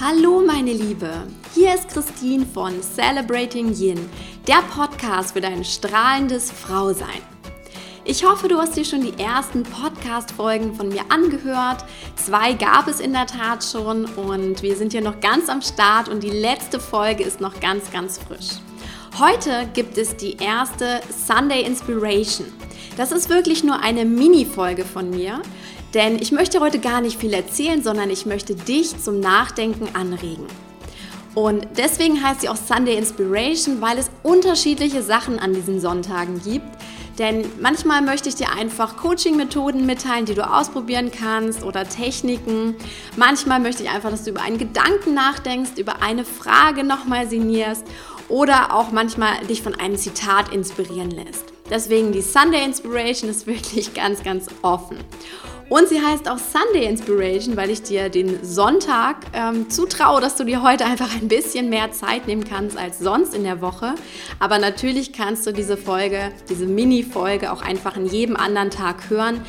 Hallo meine Liebe, hier ist Christine von Celebrating Yin, der Podcast für dein strahlendes Frausein. Ich hoffe, du hast dir schon die ersten Podcast-Folgen von mir angehört. Zwei gab es in der Tat schon und wir sind hier noch ganz am Start und die letzte Folge ist noch ganz, ganz frisch. Heute gibt es die erste Sunday Inspiration. Das ist wirklich nur eine Mini-Folge von mir, denn ich möchte heute gar nicht viel erzählen, sondern ich möchte dich zum Nachdenken anregen. Und deswegen heißt sie auch Sunday Inspiration, weil es unterschiedliche Sachen an diesen Sonntagen gibt. Denn manchmal möchte ich dir einfach Coaching-Methoden mitteilen, die du ausprobieren kannst oder Techniken. Manchmal möchte ich einfach, dass du über einen Gedanken nachdenkst, über eine Frage nochmal signierst oder auch manchmal dich von einem Zitat inspirieren lässt. Deswegen die Sunday Inspiration ist wirklich ganz, ganz offen. Und sie heißt auch Sunday Inspiration, weil ich dir den Sonntag ähm, zutraue, dass du dir heute einfach ein bisschen mehr Zeit nehmen kannst als sonst in der Woche. Aber natürlich kannst du diese Folge, diese Mini-Folge auch einfach in jedem anderen Tag hören.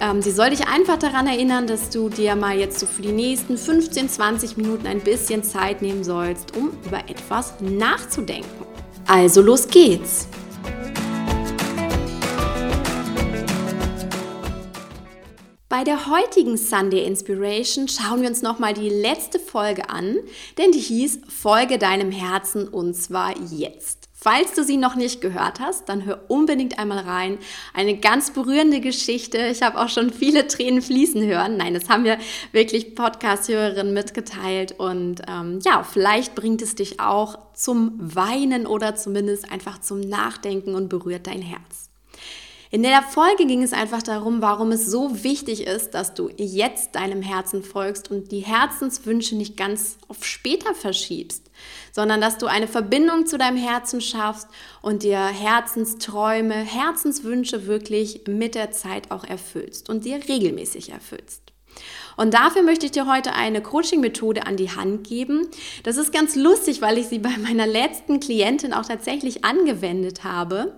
Ähm, sie soll dich einfach daran erinnern, dass du dir mal jetzt so für die nächsten 15, 20 Minuten ein bisschen Zeit nehmen sollst, um über etwas nachzudenken. Also los geht's! Bei der heutigen Sunday Inspiration schauen wir uns nochmal die letzte Folge an, denn die hieß Folge deinem Herzen und zwar jetzt. Falls du sie noch nicht gehört hast, dann hör unbedingt einmal rein. Eine ganz berührende Geschichte. Ich habe auch schon viele Tränen fließen hören. Nein, das haben wir wirklich Podcast-Hörerinnen mitgeteilt. Und ähm, ja, vielleicht bringt es dich auch zum Weinen oder zumindest einfach zum Nachdenken und berührt dein Herz. In der Folge ging es einfach darum, warum es so wichtig ist, dass du jetzt deinem Herzen folgst und die Herzenswünsche nicht ganz auf später verschiebst, sondern dass du eine Verbindung zu deinem Herzen schaffst und dir Herzensträume, Herzenswünsche wirklich mit der Zeit auch erfüllst und dir regelmäßig erfüllst. Und dafür möchte ich dir heute eine Coaching-Methode an die Hand geben. Das ist ganz lustig, weil ich sie bei meiner letzten Klientin auch tatsächlich angewendet habe.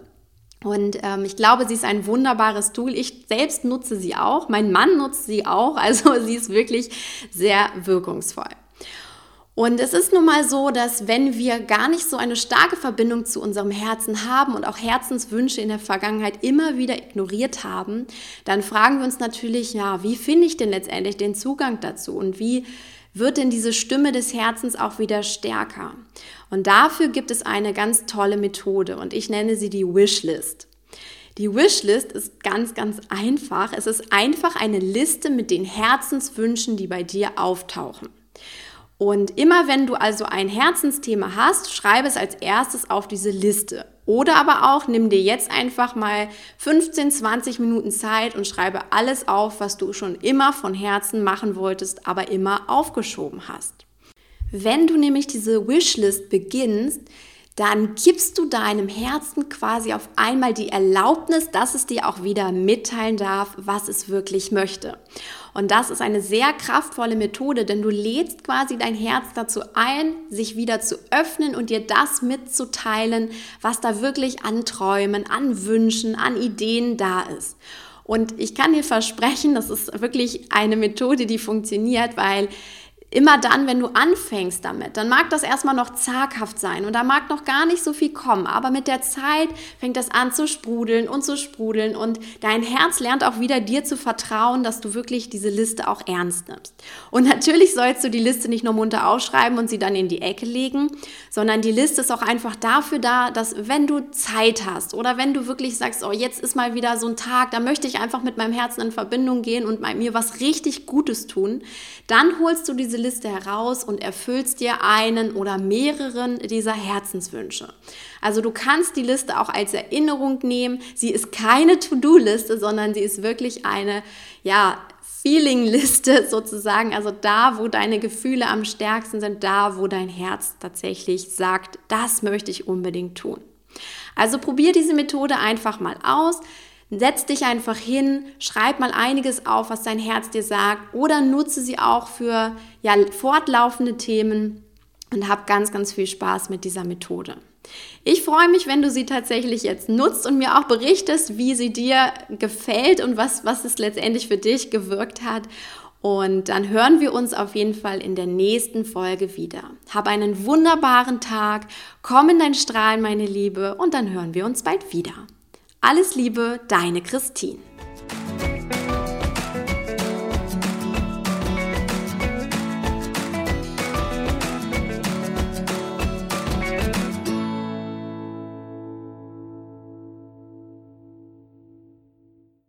Und ähm, ich glaube, sie ist ein wunderbares Tool. Ich selbst nutze sie auch. Mein Mann nutzt sie auch. Also sie ist wirklich sehr wirkungsvoll. Und es ist nun mal so, dass wenn wir gar nicht so eine starke Verbindung zu unserem Herzen haben und auch Herzenswünsche in der Vergangenheit immer wieder ignoriert haben, dann fragen wir uns natürlich, ja, wie finde ich denn letztendlich den Zugang dazu und wie wird denn diese Stimme des Herzens auch wieder stärker? Und dafür gibt es eine ganz tolle Methode und ich nenne sie die Wishlist. Die Wishlist ist ganz, ganz einfach. Es ist einfach eine Liste mit den Herzenswünschen, die bei dir auftauchen. Und immer wenn du also ein Herzensthema hast, schreibe es als erstes auf diese Liste. Oder aber auch nimm dir jetzt einfach mal 15, 20 Minuten Zeit und schreibe alles auf, was du schon immer von Herzen machen wolltest, aber immer aufgeschoben hast. Wenn du nämlich diese Wishlist beginnst, dann gibst du deinem Herzen quasi auf einmal die Erlaubnis, dass es dir auch wieder mitteilen darf, was es wirklich möchte. Und das ist eine sehr kraftvolle Methode, denn du lädst quasi dein Herz dazu ein, sich wieder zu öffnen und dir das mitzuteilen, was da wirklich an Träumen, an Wünschen, an Ideen da ist. Und ich kann dir versprechen, das ist wirklich eine Methode, die funktioniert, weil immer dann, wenn du anfängst damit, dann mag das erstmal noch zaghaft sein und da mag noch gar nicht so viel kommen, aber mit der Zeit fängt das an zu sprudeln und zu sprudeln und dein Herz lernt auch wieder dir zu vertrauen, dass du wirklich diese Liste auch ernst nimmst. Und natürlich sollst du die Liste nicht nur munter ausschreiben und sie dann in die Ecke legen, sondern die Liste ist auch einfach dafür da, dass wenn du Zeit hast oder wenn du wirklich sagst, oh, jetzt ist mal wieder so ein Tag, da möchte ich einfach mit meinem Herzen in Verbindung gehen und mir was richtig Gutes tun, dann holst du diese Liste heraus und erfüllst dir einen oder mehreren dieser Herzenswünsche. Also du kannst die Liste auch als Erinnerung nehmen. Sie ist keine To-Do-Liste, sondern sie ist wirklich eine, ja, Feeling-Liste sozusagen, also da, wo deine Gefühle am stärksten sind, da, wo dein Herz tatsächlich sagt, das möchte ich unbedingt tun. Also probier diese Methode einfach mal aus. Setz dich einfach hin, schreib mal einiges auf, was dein Herz dir sagt oder nutze sie auch für ja, fortlaufende Themen und hab ganz, ganz viel Spaß mit dieser Methode. Ich freue mich, wenn du sie tatsächlich jetzt nutzt und mir auch berichtest, wie sie dir gefällt und was, was es letztendlich für dich gewirkt hat. Und dann hören wir uns auf jeden Fall in der nächsten Folge wieder. Hab einen wunderbaren Tag, komm in dein Strahlen, meine Liebe, und dann hören wir uns bald wieder. Alles Liebe, deine Christine.